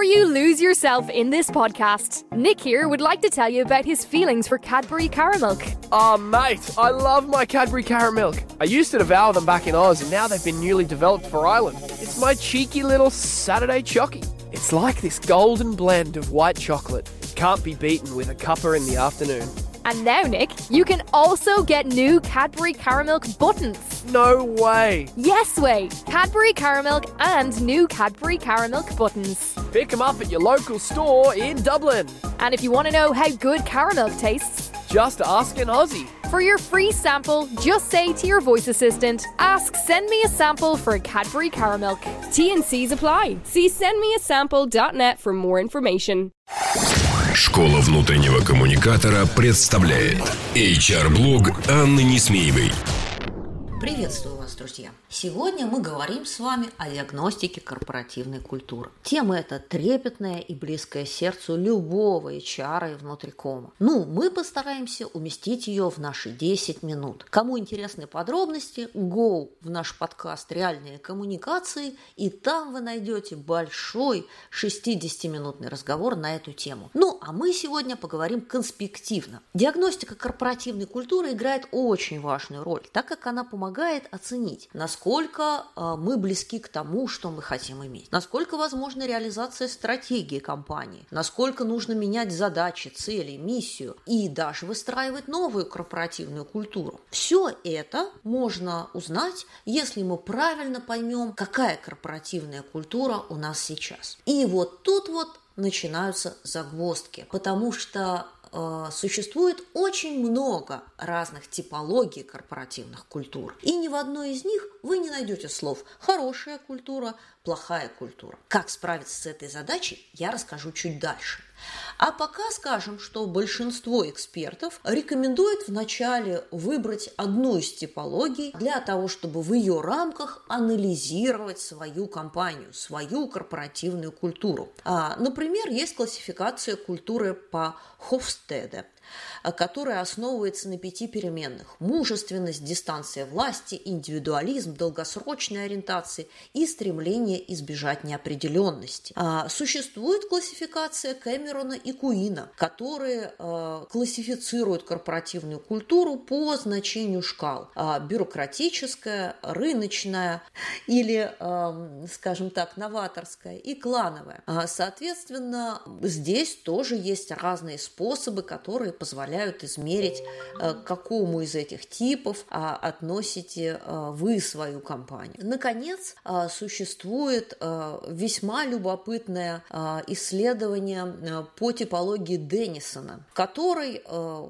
Before you lose yourself in this podcast, Nick here would like to tell you about his feelings for Cadbury Caramilk. Oh, ah, mate, I love my Cadbury Caramilk. I used to devour them back in Oz, and now they've been newly developed for Ireland. It's my cheeky little Saturday chocky. It's like this golden blend of white chocolate. It can't be beaten with a cuppa in the afternoon. And now, Nick, you can also get new Cadbury Caramilk buttons. No way. Yes way! Cadbury Caramilk and new Cadbury Caramilk buttons. Pick them up at your local store in Dublin. And if you want to know how good caramilk tastes, Just ask an Aussie. for your free sample, just say to your voice assistant, ask send me a sample for Cadbury Caramilk. T and C's apply. See sendmeasample.net for more information. Школа внутреннего коммуникатора представляет HR-блог Анны Несмеевой. Приветствую друзья! Сегодня мы говорим с вами о диагностике корпоративной культуры. Тема эта трепетная и близкая сердцу любого HR и внутрикома. Ну, мы постараемся уместить ее в наши 10 минут. Кому интересны подробности, go в наш подкаст «Реальные коммуникации», и там вы найдете большой 60-минутный разговор на эту тему. Ну, а мы сегодня поговорим конспективно. Диагностика корпоративной культуры играет очень важную роль, так как она помогает оценить, насколько э, мы близки к тому, что мы хотим иметь, насколько возможна реализация стратегии компании, насколько нужно менять задачи, цели, миссию и даже выстраивать новую корпоративную культуру. Все это можно узнать, если мы правильно поймем, какая корпоративная культура у нас сейчас. И вот тут вот начинаются загвоздки, потому что существует очень много разных типологий корпоративных культур. И ни в одной из них вы не найдете слов «хорошая культура», «плохая культура». Как справиться с этой задачей, я расскажу чуть дальше. А пока скажем, что большинство экспертов рекомендует вначале выбрать одну из типологий для того, чтобы в ее рамках анализировать свою компанию, свою корпоративную культуру. А, Например, есть классификация культуры по Хофстеде которая основывается на пяти переменных. Мужественность, дистанция власти, индивидуализм, долгосрочная ориентация и стремление избежать неопределенности. А, Существует классификация Кэмерона и Куина, которые а, классифицируют корпоративную культуру по значению шкал. А, Бюрократическая, рыночная или, а, скажем так, новаторская и клановая. А, Соответственно, здесь тоже есть разные способы, которые позволяют измерить, э, к какому из этих типов а, относите э, вы свою компанию. Наконец, э, существует весьма любопытное исследование по типологии Деннисона, в которой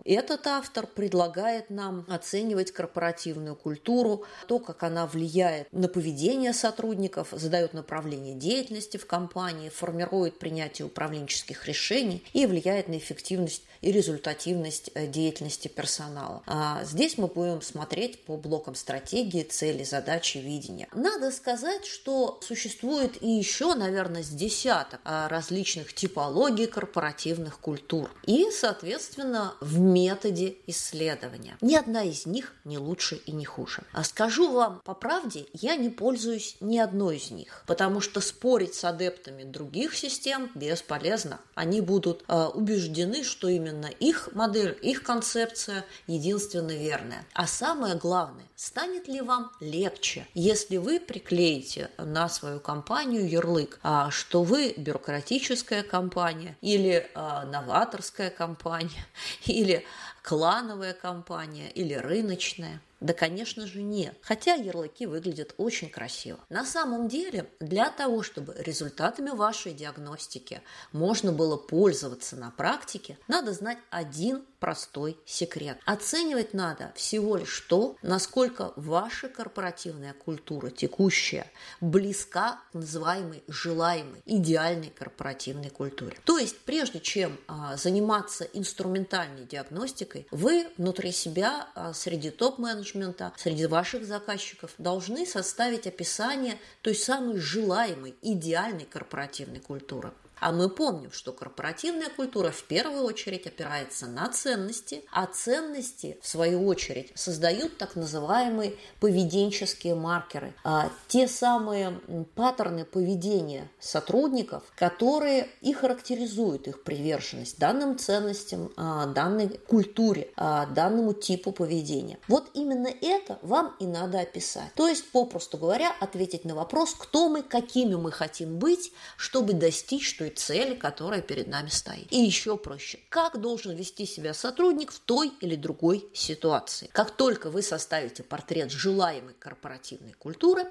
этот автор предлагает нам оценивать корпоративную культуру, то, как она влияет на поведение сотрудников, задает направление деятельности в компании, формирует принятие управленческих решений и влияет на эффективность и результативность э, деятельности персонала. А Здесь мы будем смотреть по блокам стратегии, цели, задачи, видения. Надо сказать, что существует и еще, наверное, с десяток а, различных типологий корпоративных культур. И, соответственно, в методе исследования. Ни одна из них не лучше и не хуже. А скажу вам по правде, я не пользуюсь ни одной из них, потому что спорить с адептами других систем бесполезно. Они будут э, убеждены, что именно их модель, их концепция единственно верная. А самое главное, станет ли вам легче, если вы приклеите на свою компанию ярлык, а, что вы бюрократическая компания или а, новаторская компания или клановая компания или рыночная. Да, конечно же, нет. Хотя ярлыки выглядят очень красиво. На самом деле, для того, чтобы результатами вашей диагностики можно было пользоваться на практике, надо знать один простой секрет. Оценивать надо всего лишь то, насколько ваша корпоративная культура текущая близка к называемой желаемой идеальной корпоративной культуре. То есть, прежде чем а, заниматься инструментальной диагностикой, вы внутри себя а, среди топ-менеджеров менеджмента, среди ваших заказчиков должны составить описание той самой желаемой, идеальной корпоративной культуры. А мы помним, что корпоративная культура в первую очередь опирается на ценности, а ценности, в свою очередь, создают так называемые поведенческие маркеры, а те самые паттерны поведения сотрудников, которые и характеризуют их приверженность данным ценностям, а, данной культуре, а, данному типу поведения. Вот именно это вам и надо описать. То есть, попросту говоря, ответить на вопрос, кто мы, какими мы хотим быть, чтобы достичь той цели, которая перед нами стоит. И еще проще, как должен вести себя сотрудник в той или другой ситуации. Как только вы составите портрет желаемой корпоративной культуры,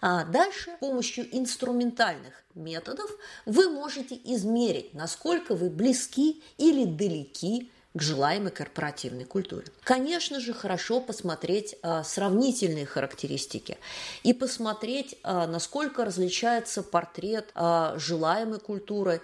а дальше с помощью инструментальных методов вы можете измерить, насколько вы близки или далеки к желаемой корпоративной культуре. Конечно же, хорошо посмотреть а, сравнительные характеристики и посмотреть, а, насколько различается портрет а, желаемой культуры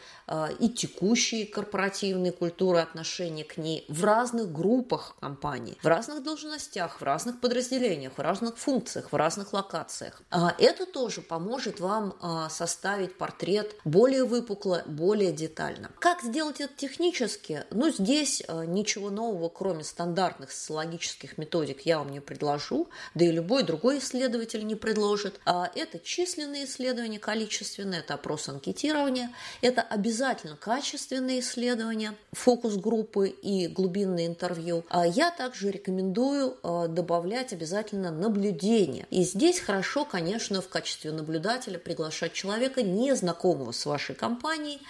и текущей корпоративной культуры отношения к ней в разных группах компаний, в разных должностях, в разных подразделениях, в разных функциях, в разных локациях. Это тоже поможет вам составить портрет более выпукло, более детально. Как сделать это технически? Ну, здесь ничего нового, кроме стандартных социологических методик, я вам не предложу, да и любой другой исследователь не предложит. А это численные исследования, количественные, это опрос анкетирования, это обязательно качественные исследования, фокус-группы и глубинные интервью. А я также рекомендую а, добавлять обязательно наблюдение. И здесь хорошо, конечно, в качестве наблюдателя приглашать человека, незнакомого с вашей компанией,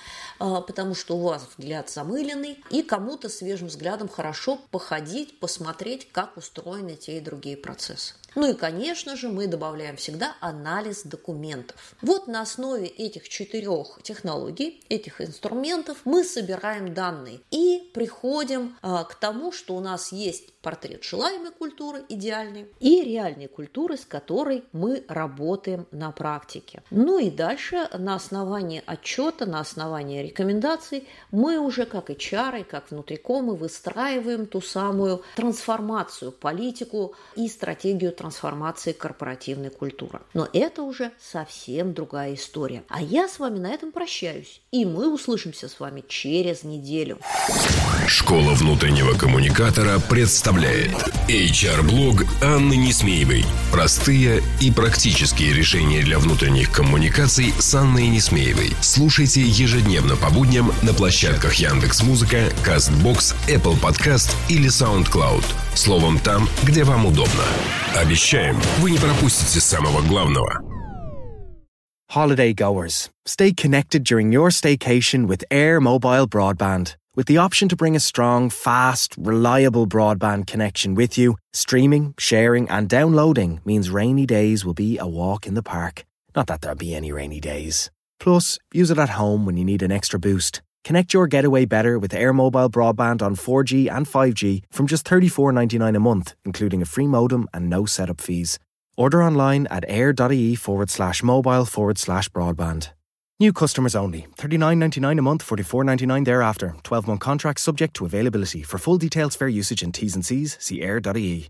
потому что у вас взгляд замыленный, и кому-то свежим взглядом хорошо походить, посмотреть, как устроены те и другие процессы. Ну и, конечно же, мы добавляем всегда анализ документов. Вот на основе этих четырех технологий, этих инструментов мы собираем данные и приходим а, к тому, что у нас есть портрет желаемой культуры, идеальной, и реальной культуры, с которой мы работаем на практике. Ну и дальше на основании отчета, на основании рекомендаций мы уже как HR, как внутрикомы выстраиваем ту самую трансформацию, политику и стратегию трансформации корпоративной культуры. Но это уже совсем другая история. А я с вами на этом прощаюсь. И мы услышимся с вами через неделю. Школа внутреннего коммуникатора представляет HR-блог Анны Несмеевой. Простые и практические решения для внутренних коммуникаций с Анной Несмеевой. Слушайте ежедневно по будням на площадках Яндекс Музыка, Castbox, Apple Podcast или SoundCloud. Словом, там, где вам удобно. Обещаем, вы не пропустите самого главного. Holiday goers, stay connected during your staycation with Air Mobile Broadband. With the option to bring a strong, fast, reliable broadband connection with you, streaming, sharing, and downloading means rainy days will be a walk in the park. Not that there'll be any rainy days. Plus, use it at home when you need an extra boost. Connect your getaway better with Air Mobile broadband on 4G and 5G from just $34.99 a month, including a free modem and no setup fees. Order online at air.ie forward slash mobile forward slash broadband. New customers only. $39.99 a month, $44.99 thereafter. 12 month contract subject to availability. For full details, fair usage and T's and C's, see air.ie.